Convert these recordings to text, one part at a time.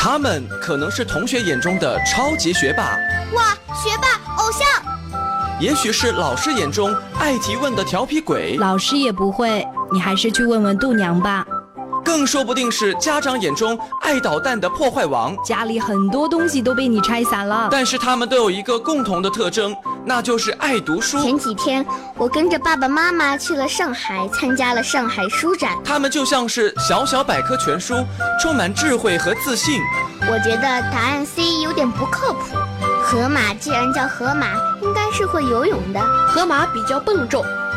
他们可能是同学眼中的超级学霸，哇，学霸偶像。也许是老师眼中爱提问的调皮鬼，老师也不会，你还是去问问度娘吧。更说不定是家长眼中爱捣蛋的破坏王，家里很多东西都被你拆散了。但是他们都有一个共同的特征，那就是爱读书。前几天我跟着爸爸妈妈去了上海，参加了上海书展。他们就像是小小百科全书，充满智慧和自信。我觉得答案 C 有点不靠谱。河马既然叫河马，应该是会游泳的。河马比较笨重。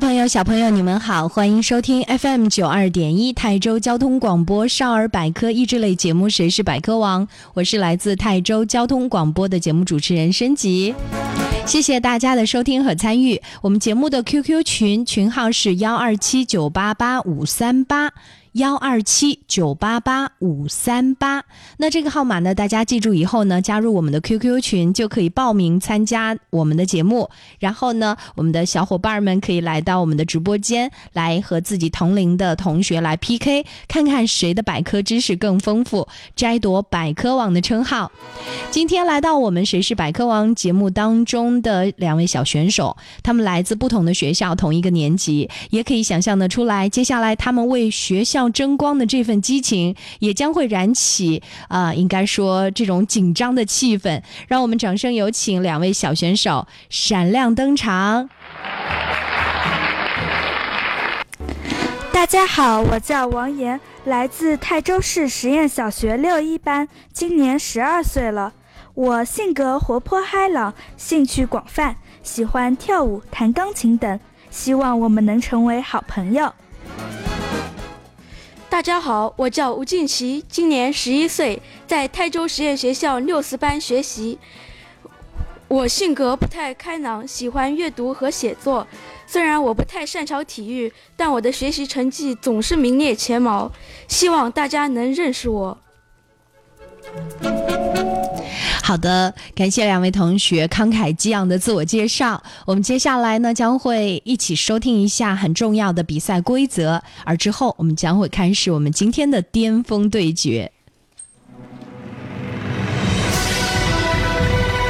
朋友、小朋友，你们好，欢迎收听 FM 九二点一泰州交通广播少儿百科益智类节目《谁是百科王》，我是来自泰州交通广播的节目主持人申吉。谢谢大家的收听和参与，我们节目的 QQ 群群号是幺二七九八八五三八。幺二七九八八五三八，那这个号码呢？大家记住以后呢，加入我们的 QQ 群就可以报名参加我们的节目。然后呢，我们的小伙伴们可以来到我们的直播间，来和自己同龄的同学来 PK，看看谁的百科知识更丰富，摘夺百科王的称号。今天来到我们《谁是百科王》节目当中的两位小选手，他们来自不同的学校，同一个年级，也可以想象得出来，接下来他们为学校。要争光的这份激情，也将会燃起啊，应该说这种紧张的气氛。让我们掌声有请两位小选手闪亮登场。大家好，我叫王岩，来自泰州市实验小学六一班，今年十二岁了。我性格活泼开朗，兴趣广泛，喜欢跳舞、弹钢琴等。希望我们能成为好朋友。大家好，我叫吴静琪，今年十一岁，在泰州实验学校六四班学习。我性格不太开朗，喜欢阅读和写作。虽然我不太擅长体育，但我的学习成绩总是名列前茅。希望大家能认识我。好的，感谢两位同学慷慨激昂的自我介绍。我们接下来呢将会一起收听一下很重要的比赛规则，而之后我们将会开始我们今天的巅峰对决。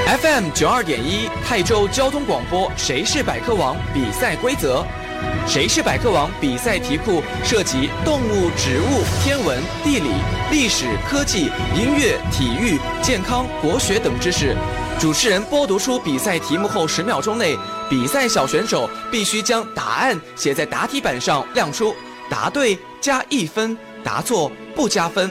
FM 九二点一泰州交通广播，谁是百科王？比赛规则。谁是百科王？比赛题库涉及动物、植物、天文、地理、历史、科技、音乐、体育、健康、国学等知识。主持人播读出比赛题目后，十秒钟内，比赛小选手必须将答案写在答题板上亮出，答对加一分，答错不加分。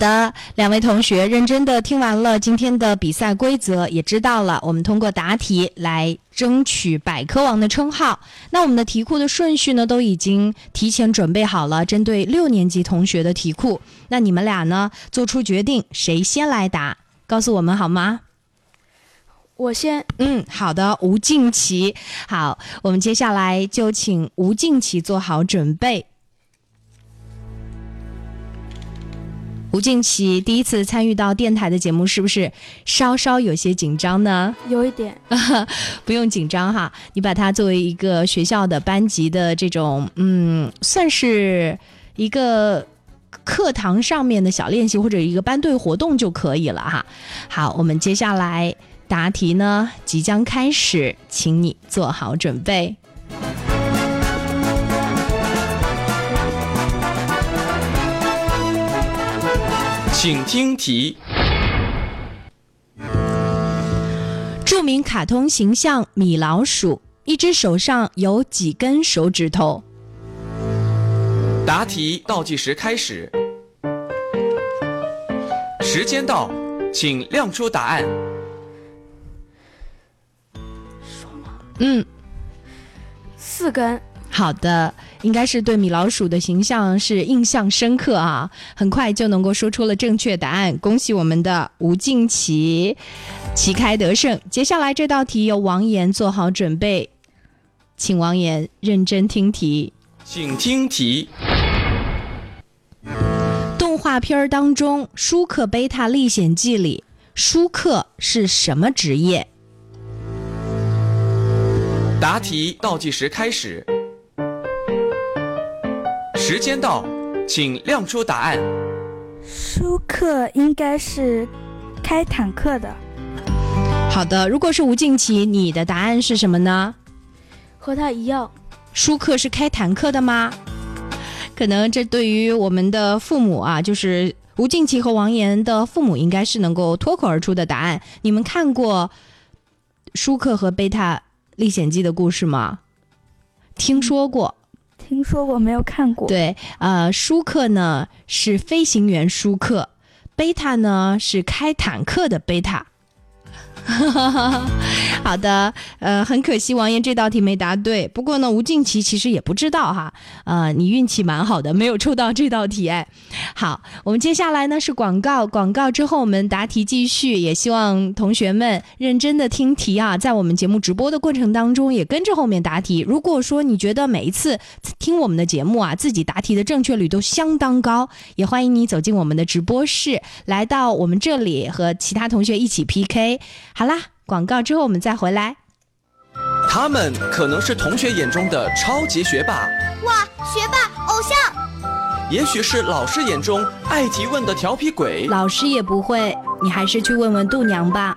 的，两位同学认真的听完了今天的比赛规则，也知道了我们通过答题来争取百科王的称号。那我们的题库的顺序呢，都已经提前准备好了，针对六年级同学的题库。那你们俩呢，做出决定，谁先来答？告诉我们好吗？我先。嗯，好的，吴静琪。好，我们接下来就请吴静琪做好准备。吴静琪第一次参与到电台的节目，是不是稍稍有些紧张呢？有一点，不用紧张哈，你把它作为一个学校的班级的这种，嗯，算是一个课堂上面的小练习或者一个班队活动就可以了哈。好，我们接下来答题呢即将开始，请你做好准备。请听题。著名卡通形象米老鼠，一只手上有几根手指头？答题倒计时开始，时间到，请亮出答案。嗯，四根。好的，应该是对米老鼠的形象是印象深刻啊，很快就能够说出了正确答案，恭喜我们的吴静琪，旗开得胜。接下来这道题由王岩做好准备，请王岩认真听题。请听题。动画片儿当中，《舒克贝塔历险记》里，舒克是什么职业？答题倒计时开始，时间到，请亮出答案。舒克应该是开坦克的，好的，如果是吴静琪，你的答案是什么呢？和他一样。舒克是开坦克的吗？可能这对于我们的父母啊，就是吴静琪和王岩的父母，应该是能够脱口而出的答案。你们看过舒克和贝塔历险记的故事吗？听说过。听说过没有看过？对，呃，舒克呢是飞行员舒克，贝塔呢是开坦克的贝塔。好的，呃，很可惜王岩这道题没答对。不过呢，吴静琪其实也不知道哈，呃，你运气蛮好的，没有抽到这道题。哎，好，我们接下来呢是广告，广告之后我们答题继续。也希望同学们认真的听题啊，在我们节目直播的过程当中也跟着后面答题。如果说你觉得每一次听我们的节目啊，自己答题的正确率都相当高，也欢迎你走进我们的直播室，来到我们这里和其他同学一起 PK。好啦，广告之后我们再回来。他们可能是同学眼中的超级学霸，哇，学霸偶像！也许是老师眼中爱提问的调皮鬼，老师也不会，你还是去问问度娘吧。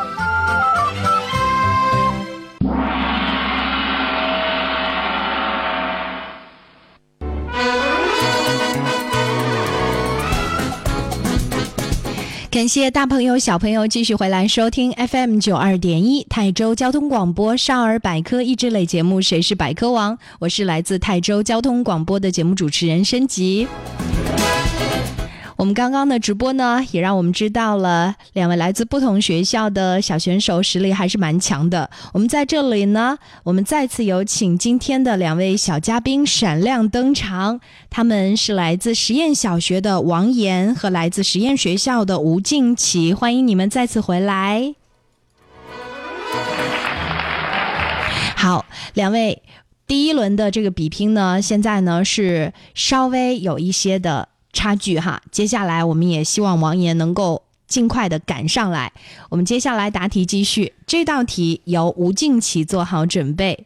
感谢大朋友小朋友继续回来收听 FM 九二点一泰州交通广播少儿百科益智类节目《谁是百科王》，我是来自泰州交通广播的节目主持人申吉。我们刚刚的直播呢，也让我们知道了两位来自不同学校的小选手实力还是蛮强的。我们在这里呢，我们再次有请今天的两位小嘉宾闪亮登场，他们是来自实验小学的王岩和来自实验学校的吴静琪，欢迎你们再次回来。好，两位，第一轮的这个比拼呢，现在呢是稍微有一些的。差距哈，接下来我们也希望王岩能够尽快的赶上来。我们接下来答题继续，这道题由吴静琪做好准备，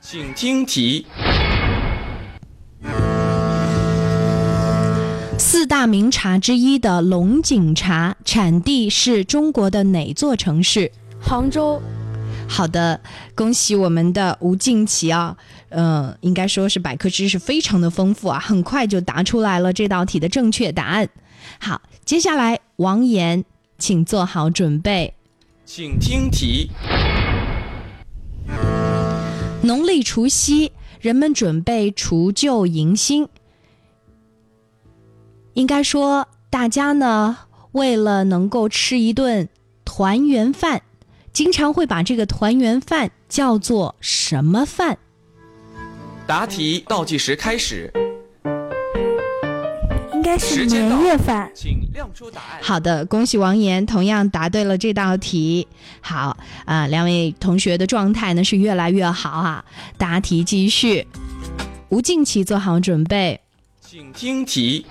请听题。四大名茶之一的龙井茶产地是中国的哪座城市？杭州。好的，恭喜我们的吴静琪啊，嗯、应该说是百科知识非常的丰富啊，很快就答出来了这道题的正确答案。好，接下来王岩，请做好准备。请听题。农历除夕，人们准备除旧迎新。应该说，大家呢为了能够吃一顿团圆饭，经常会把这个团圆饭叫做什么饭？答题倒计时开始，应该是年夜饭。请亮出答案。好的，恭喜王岩，同样答对了这道题。好啊、两位同学的状态呢是越来越好啊。答题继续，吴静琪做好准备。请听题。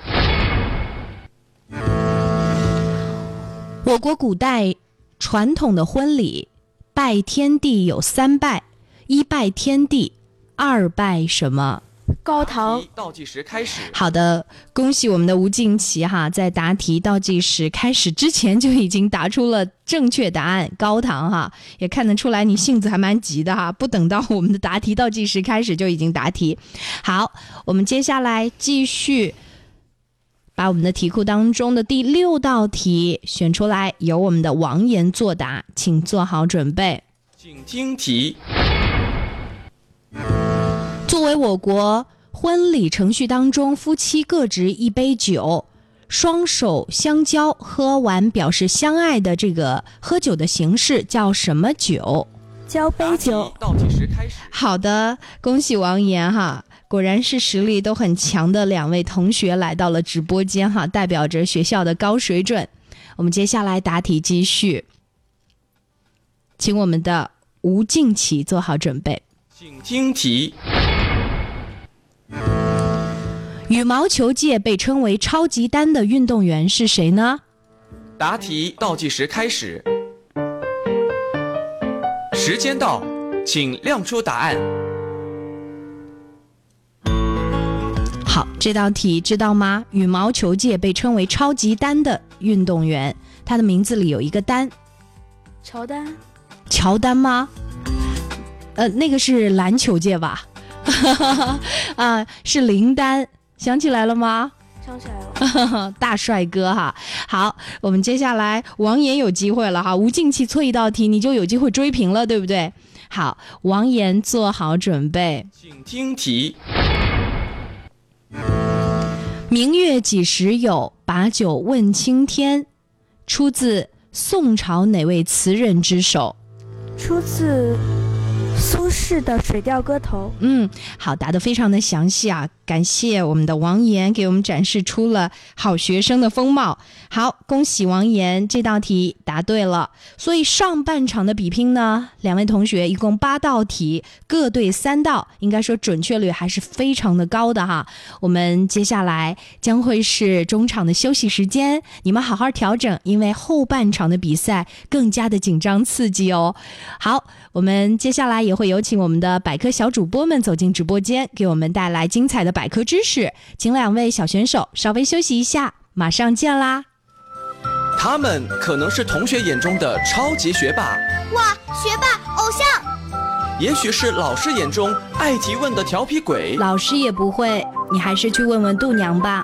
我国古代传统的婚礼，拜天地有三拜：一拜天地，二拜什么？高堂倒计时开始。好的，恭喜我们的吴静琪哈，在答题倒计时开始之前就已经答出了正确答案，高堂哈，也看得出来你性子还蛮急的哈，不等到我们的答题倒计时开始就已经答题。好，我们接下来继续把我们的题库当中的第六道题选出来，由我们的王岩作答，请做好准备。请听题。作为我国婚礼程序当中，夫妻各执一杯酒，双手相交，喝完表示相爱的这个喝酒的形式叫什么酒？交杯酒，倒计时开始。好的，恭喜王岩哈，果然是实力都很强的两位同学来到了直播间哈，代表着学校的高水准。我们接下来答题继续，请我们的吴静琪做好准备。请听题。羽毛球界被称为超级丹的运动员是谁呢？答题倒计时开始。时间到，请亮出答案。好，这道题知道吗？羽毛球界被称为超级丹的运动员，他的名字里有一个丹，乔丹，乔丹吗？呃，那个是篮球界吧？啊，是林丹，想起来了吗？想起来了，大帅哥哈！好，我们接下来王岩有机会了哈，吴静琪错一道题你就有机会追平了，对不对？好，王岩做好准备。请听题。明月几时有？把酒问青天。出自宋朝哪位词人之手？出自苏轼的《水调歌头嗯，好，答得非常的详细啊！感谢我们的王岩给我们展示出了好学生的风貌。好，恭喜王岩这道题答对了。所以上半场的比拼呢，两位同学一共八道题，各对三道，应该说准确率还是非常的高的哈。我们接下来将会是中场的休息时间，你们好好调整，因为后半场的比赛更加的紧张刺激哦。好，我们接下来也会有请我们的百科小主播们走进直播间，给我们带来精彩的百科知识。请两位小选手稍微休息一下，马上见啦！他们可能是同学眼中的超级学霸，哇，学霸偶像！也许是老师眼中爱提问的调皮鬼，老师也不会，你还是去问问度娘吧。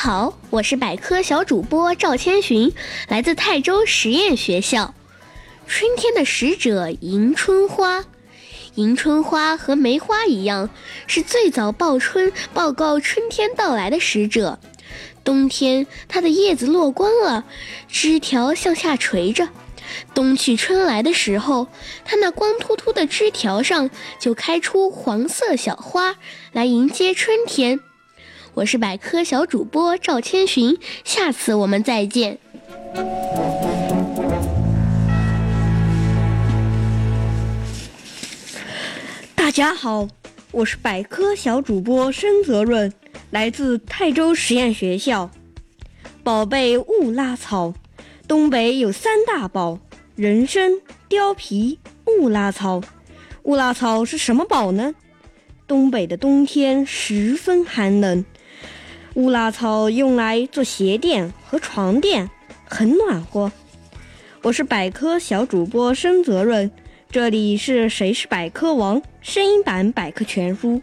好，我是百科小主播赵千寻，来自泰州实验学校。春天的使者迎春花。迎春花和梅花一样，是最早报春、报告春天到来的使者。冬天，它的叶子落光了，枝条向下垂着。冬去春来的时候，它那光秃秃的枝条上就开出黄色小花，来迎接春天。我是百科小主播赵千寻，下次我们再见。大家好，我是百科小主播申泽润，来自泰州实验学校。宝贝勿拉草，东北有三大宝：人参、貂皮、勿拉草。勿拉草是什么宝呢？东北的冬天十分寒冷，乌拉草用来做鞋垫和床垫，很暖和。我是百科小主播申泽润。这里是《谁是百科王》声音版百科全书。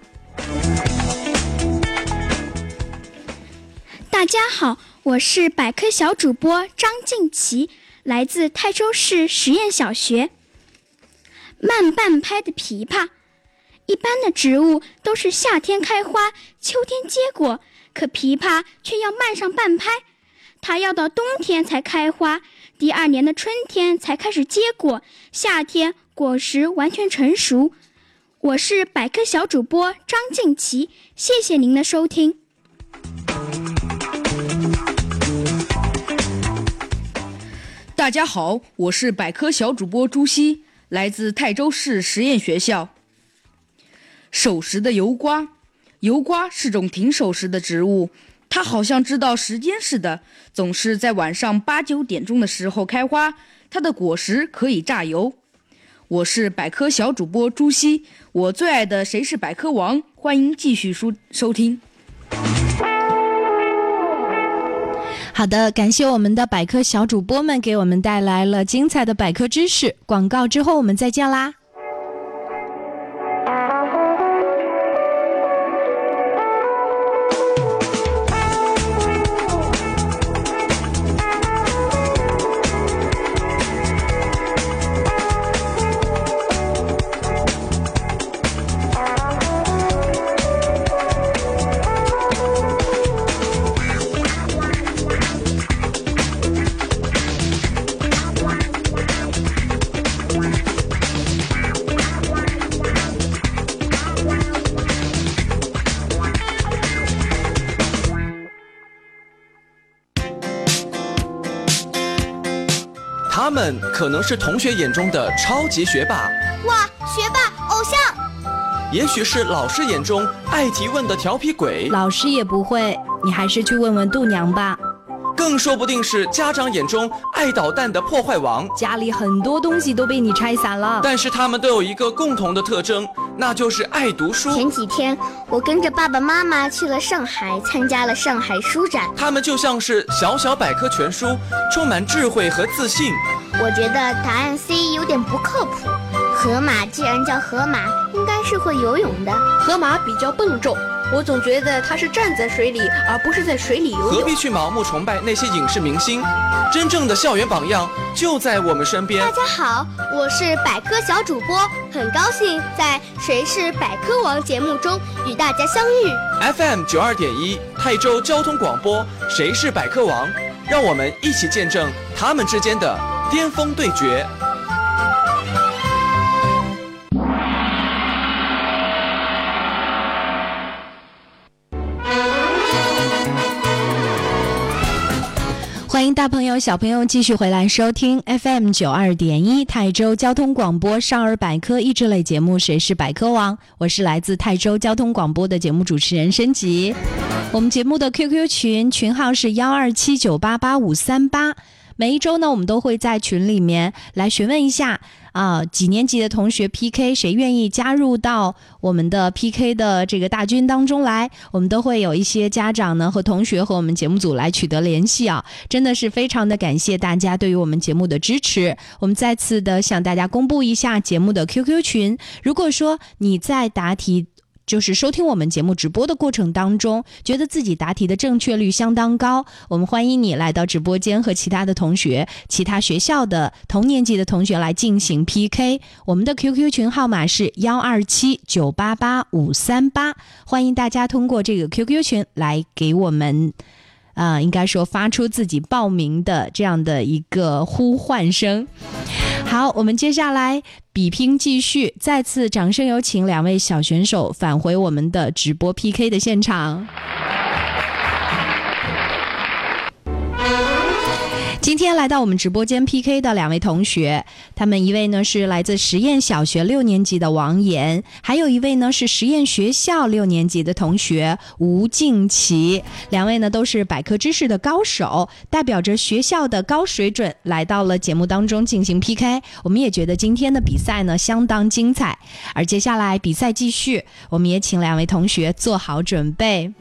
大家好，我是百科小主播张静琪，来自泰州市实验小学。慢半拍的枇杷，一般的植物都是夏天开花，秋天结果，可枇杷却要慢上半拍，它要到冬天才开花，第二年的春天才开始结果，夏天。果实完全成熟。我是百科小主播张静琪，谢谢您的收听。大家好，我是百科小主播朱熹，来自泰州市实验学校。守时的油瓜，油瓜是种挺守时的植物，它好像知道时间似的，总是在晚上八九点钟的时候开花。它的果实可以榨油。我是百科小主播朱熹，我最爱的《谁是百科王》，欢迎继续收收听。好的，感谢我们的百科小主播们给我们带来了精彩的百科知识。广告之后我们再见啦。们可能是同学眼中的超级学霸，哇，学霸偶像；也许是老师眼中爱提问的调皮鬼，老师也不会，你还是去问问度娘吧。更说不定是家长眼中爱捣蛋的破坏王，家里很多东西都被你拆散了。但是他们都有一个共同的特征，那就是爱读书。前几天我跟着爸爸妈妈去了上海，参加了上海书展。他们就像是小小百科全书，充满智慧和自信。我觉得答案 C 有点不靠谱。河马既然叫河马，应该是会游泳的。河马比较笨重。我总觉得它是站在水里，而不是在水里游泳。何必去盲目崇拜那些影视明星？真正的校园榜样就在我们身边。大家好，我是百科小主播，很高兴在《谁是百科王》节目中与大家相遇。FM 九二点一泰州交通广播，《谁是百科王》，让我们一起见证他们之间的巅峰对决。欢迎大朋友、小朋友继续回来收听 FM 九二点一泰州交通广播少儿百科益智类节目《谁是百科王》，我是来自泰州交通广播的节目主持人申吉。我们节目的 QQ 群群号是幺二七九八八五三八。每一周呢，我们都会在群里面来询问一下啊，几年级的同学 PK，谁愿意加入到我们的 PK 的这个大军当中来？我们都会有一些家长呢和同学和我们节目组来取得联系啊，真的是非常的感谢大家对于我们节目的支持。我们再次的向大家公布一下节目的 QQ 群，如果说你在答题。就是收听我们节目直播的过程当中，觉得自己答题的正确率相当高，我们欢迎你来到直播间和其他的同学、其他学校的同年级的同学来进行 PK。我们的 QQ 群号码是幺二七九八八五三八，欢迎大家通过这个 QQ 群来给我们。啊，应该说发出自己报名的这样的一个呼唤声。好，我们接下来比拼继续，再次掌声有请两位小选手返回我们的直播 PK 的现场。今天来到我们直播间 PK 的两位同学，他们一位呢是来自实验小学六年级的王岩，还有一位呢是实验学校六年级的同学吴静琪。两位呢都是百科知识的高手，代表着学校的高水准来到了节目当中进行 PK。我们也觉得今天的比赛呢相当精彩，而接下来比赛继续，我们也请两位同学做好准备。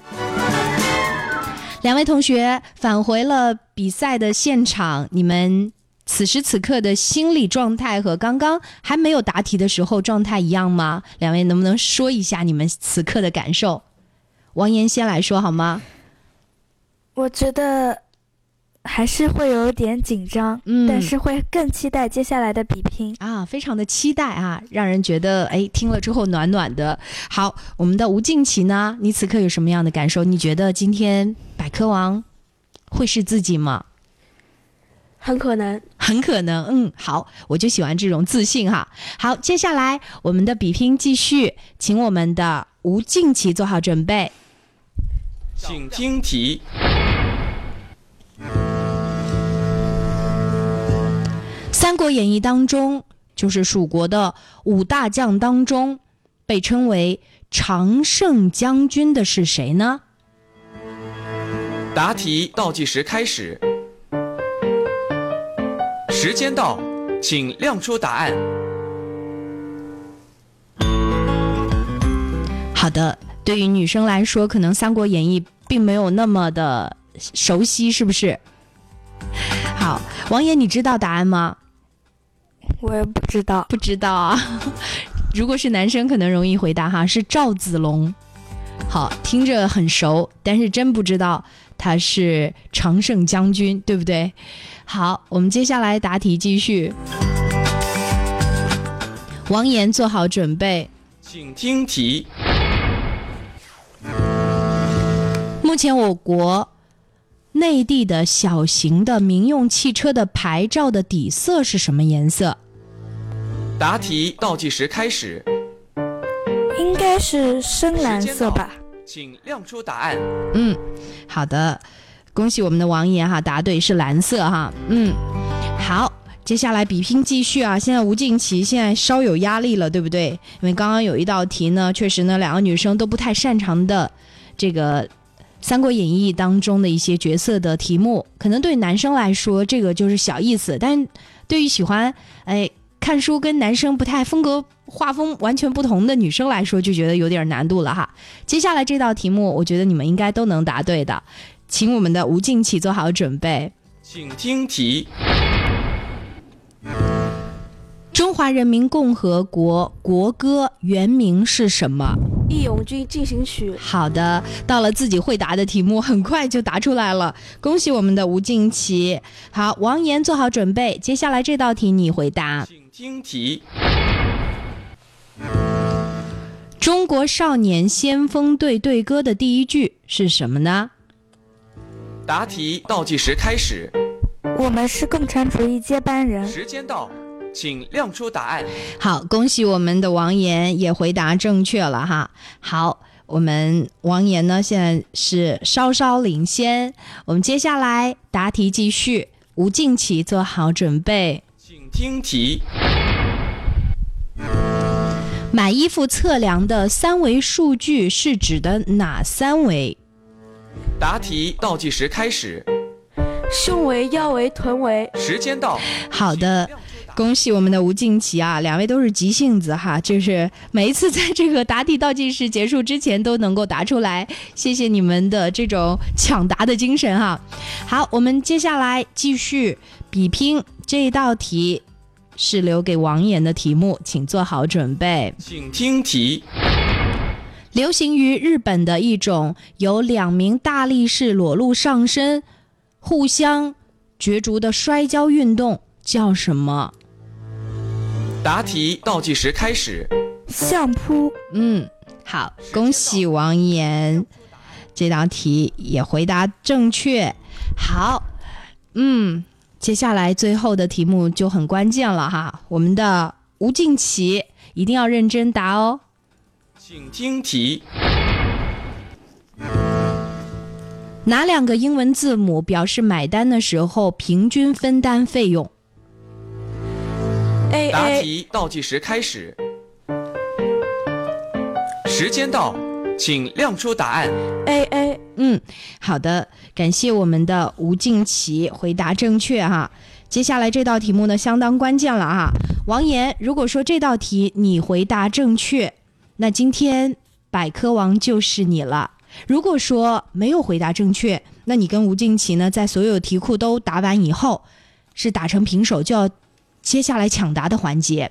两位同学返回了比赛的现场，你们此时此刻的心理状态和刚刚还没有答题的时候状态一样吗？两位能不能说一下你们此刻的感受？王岩先来说好吗？我觉得。还是会有点紧张，嗯，但是会更期待接下来的比拼啊，非常的期待啊，让人觉得哎，听了之后暖暖的。好，我们的吴静琪呢，你此刻有什么样的感受？你觉得今天百科王会是自己吗？很可能，很可能。嗯，好，我就喜欢这种自信哈。好，接下来我们的比拼继续，请我们的吴静琪做好准备，请听题。《三国演义》当中，就是蜀国的五大将当中，被称为常胜将军的是谁呢？答题倒计时开始，时间到，请亮出答案。好的，对于女生来说，可能《三国演义》并没有那么的熟悉，是不是？好，王爷，你知道答案吗？我也不知道，不知道啊。如果是男生，可能容易回答哈，是赵子龙。好，听着很熟，但是真不知道他是常胜将军，对不对？好，我们接下来答题继续。王岩做好准备，请听题。目前我国内地的小型的民用汽车的牌照的底色是什么颜色？答题倒计时开始，应该是深蓝色吧？请亮出答案。嗯，好的，恭喜我们的王爷哈，答对是蓝色哈。嗯，好，接下来比拼继续啊！现在吴静琪现在稍有压力了，对不对？因为刚刚有一道题呢，确实呢，两个女生都不太擅长的这个《三国演义》当中的一些角色的题目，可能对男生来说这个就是小意思，但对于喜欢哎。看书跟男生不太风格、画风完全不同的女生来说，就觉得有点难度了哈。接下来这道题目，我觉得你们应该都能答对的，请我们的吴静琪做好准备，请听题：中华人民共和国国歌原名是什么？《义勇军进行曲》。好的，到了自己会答的题目，很快就答出来了，恭喜我们的吴静琪。好，王岩做好准备，接下来这道题你回答。请听题：中国少年先锋队队歌的第一句是什么呢？答题倒计时开始。我们是共产主义接班人。时间到。请亮出答案。好，恭喜我们的王岩也回答正确了哈。好，我们王岩呢现在是稍稍领先。我们接下来答题继续，吴静琪做好准备，请听题。买衣服测量的三维数据是指的哪三维？答题倒计时开始。胸围、腰围、臀围。时间到。好的。恭喜我们的吴静琪啊！两位都是急性子哈，就是每一次在这个答题倒计时结束之前都能够答出来，谢谢你们的这种抢答的精神哈。好，我们接下来继续比拼这一道题，是留给王岩的题目，请做好准备，请听题：流行于日本的一种由两名大力士裸露上身、互相角逐的摔跤运动叫什么？答题倒计时开始。相扑。嗯，好，恭喜王岩，这道题也回答正确。好，嗯，接下来最后的题目就很关键了哈，我们的吴静琪一定要认真答哦。请听题。哪两个英文字母表示买单的时候平均分担费用？A 答 A 题倒计时开始。时间到，请亮出答案。A A 嗯，好的，感谢我们的吴敬奇回答正确哈。接下来这道题目呢，相当关键了哈。王岩，如果说这道题你回答正确，那今天百科王就是你了。如果说没有回答正确，那你跟吴敬奇呢，在所有题库都答完以后，是打成平手，就要接下来抢答的环节。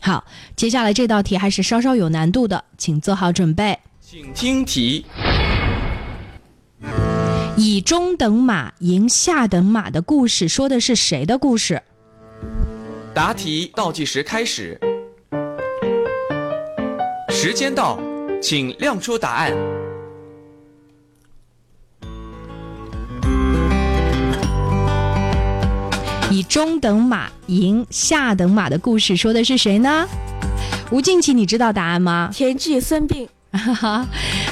好，接下来这道题还是稍稍有难度的，请做好准备。请听题。以中等马赢下等马的故事说的是谁的故事？答题倒计时开始。时间到，请亮出答案。以中等马赢下等马的故事说的是谁呢？吴敬琪，你知道答案吗？田忌孙膑。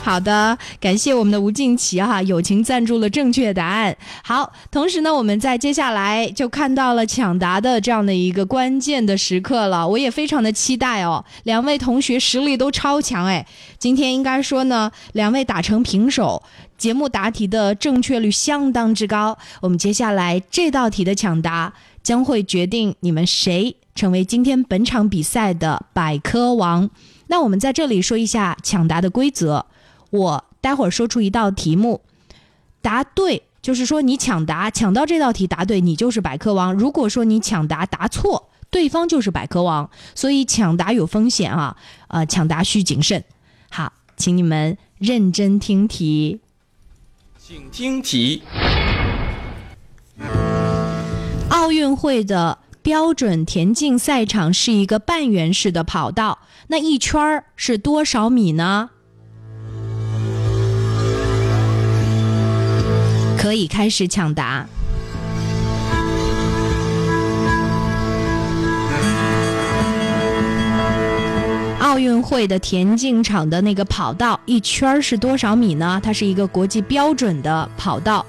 好的，感谢我们的吴敬奇哈、友情赞助了正确答案。好，同时呢，我们在接下来就看到了抢答的这样的一个关键的时刻了，我也非常的期待哦。两位同学实力都超强哎，今天应该说呢，两位打成平手，节目答题的正确率相当之高。我们接下来这道题的抢答将会决定你们谁成为今天本场比赛的百科王。那我们在这里说一下抢答的规则。我待会儿说出一道题目，答对就是说你抢答抢到这道题答对，你就是百科王。如果说你抢答答错，对方就是百科王。所以抢答有风险啊，呃，抢答需谨慎。好，请你们认真听题。请听题。奥运会的标准田径赛场是一个半圆式的跑道，那一圈儿是多少米呢？可以开始抢答。奥运会的田径场的那个跑道一圈是多少米呢？它是一个国际标准的跑道。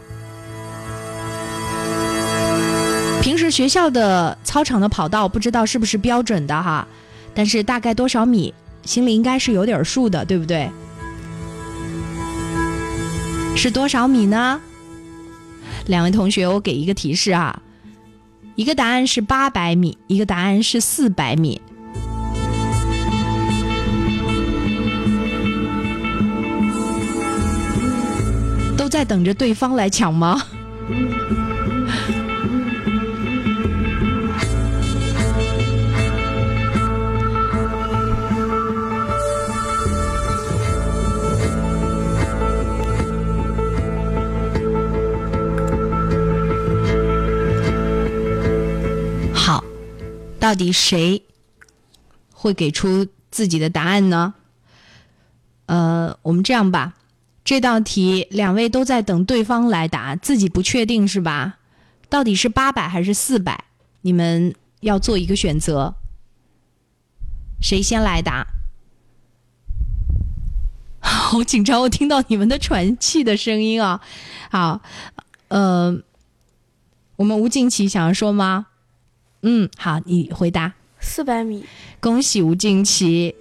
平时学校的操场的跑道不知道是不是标准的哈，但是大概多少米，心里应该是有点数的，对不对？是多少米呢？两位同学，我给一个提示啊，一个答案是八百米，一个答案是四百米。都在等着对方来抢吗？到底谁会给出自己的答案呢？呃，我们这样吧，这道题两位都在等对方来答，自己不确定是吧？到底是八百还是四百？你们要做一个选择，谁先来答？好紧张，我听到你们的喘气的声音啊！好，呃，我们吴敬奇想要说吗？嗯，好，你回答。四百米，恭喜吴静琪，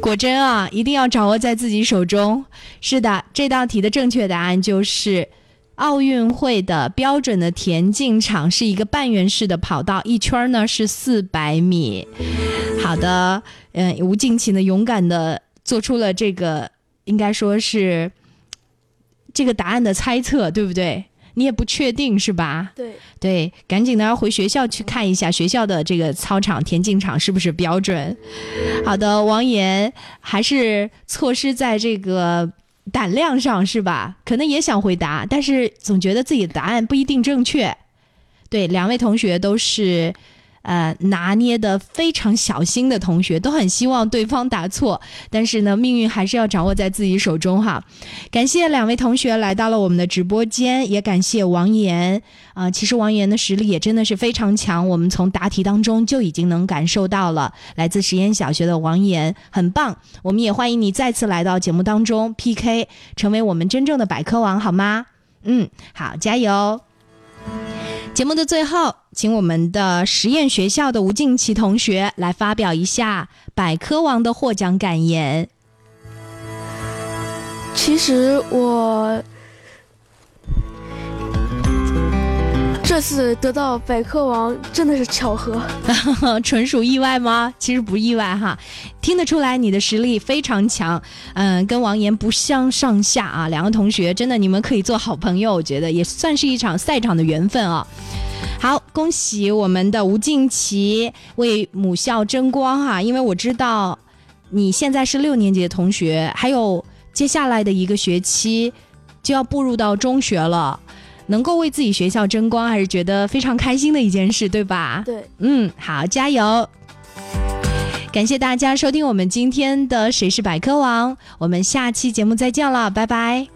果真啊，一定要掌握在自己手中。是的，这道题的正确答案就是奥运会的标准的田径场是一个半圆式的跑道，一圈呢是四百米。好的，嗯，吴静琪呢勇敢的做出了这个，应该说是这个答案的猜测，对不对？你也不确定是吧？对对，赶紧的要回学校去看一下学校的这个操场、田径场是不是标准。好的，王岩还是错失在这个胆量上是吧？可能也想回答，但是总觉得自己的答案不一定正确。对，两位同学都是。呃，拿捏的非常小心的同学都很希望对方答错，但是呢，命运还是要掌握在自己手中哈。感谢两位同学来到了我们的直播间，也感谢王岩啊。其实王岩的实力也真的是非常强，我们从答题当中就已经能感受到了。来自实验小学的王岩很棒，我们也欢迎你再次来到节目当中 PK，成为我们真正的百科王好吗？嗯，好，加油。节目的最后，请我们的实验学校的吴静琪同学来发表一下百科王的获奖感言。其实我。这次得到百科王真的是巧合，纯属意外吗？其实不意外哈，听得出来你的实力非常强，嗯，跟王岩不相上下啊。两个同学真的你们可以做好朋友，我觉得也算是一场赛场的缘分啊。好，恭喜我们的吴静琪为母校争光哈，因为我知道你现在是六年级的同学，还有接下来的一个学期就要步入到中学了。能够为自己学校争光，还是觉得非常开心的一件事，对吧？对，嗯，好，加油！感谢大家收听我们今天的《谁是百科王》，我们下期节目再见了，拜拜。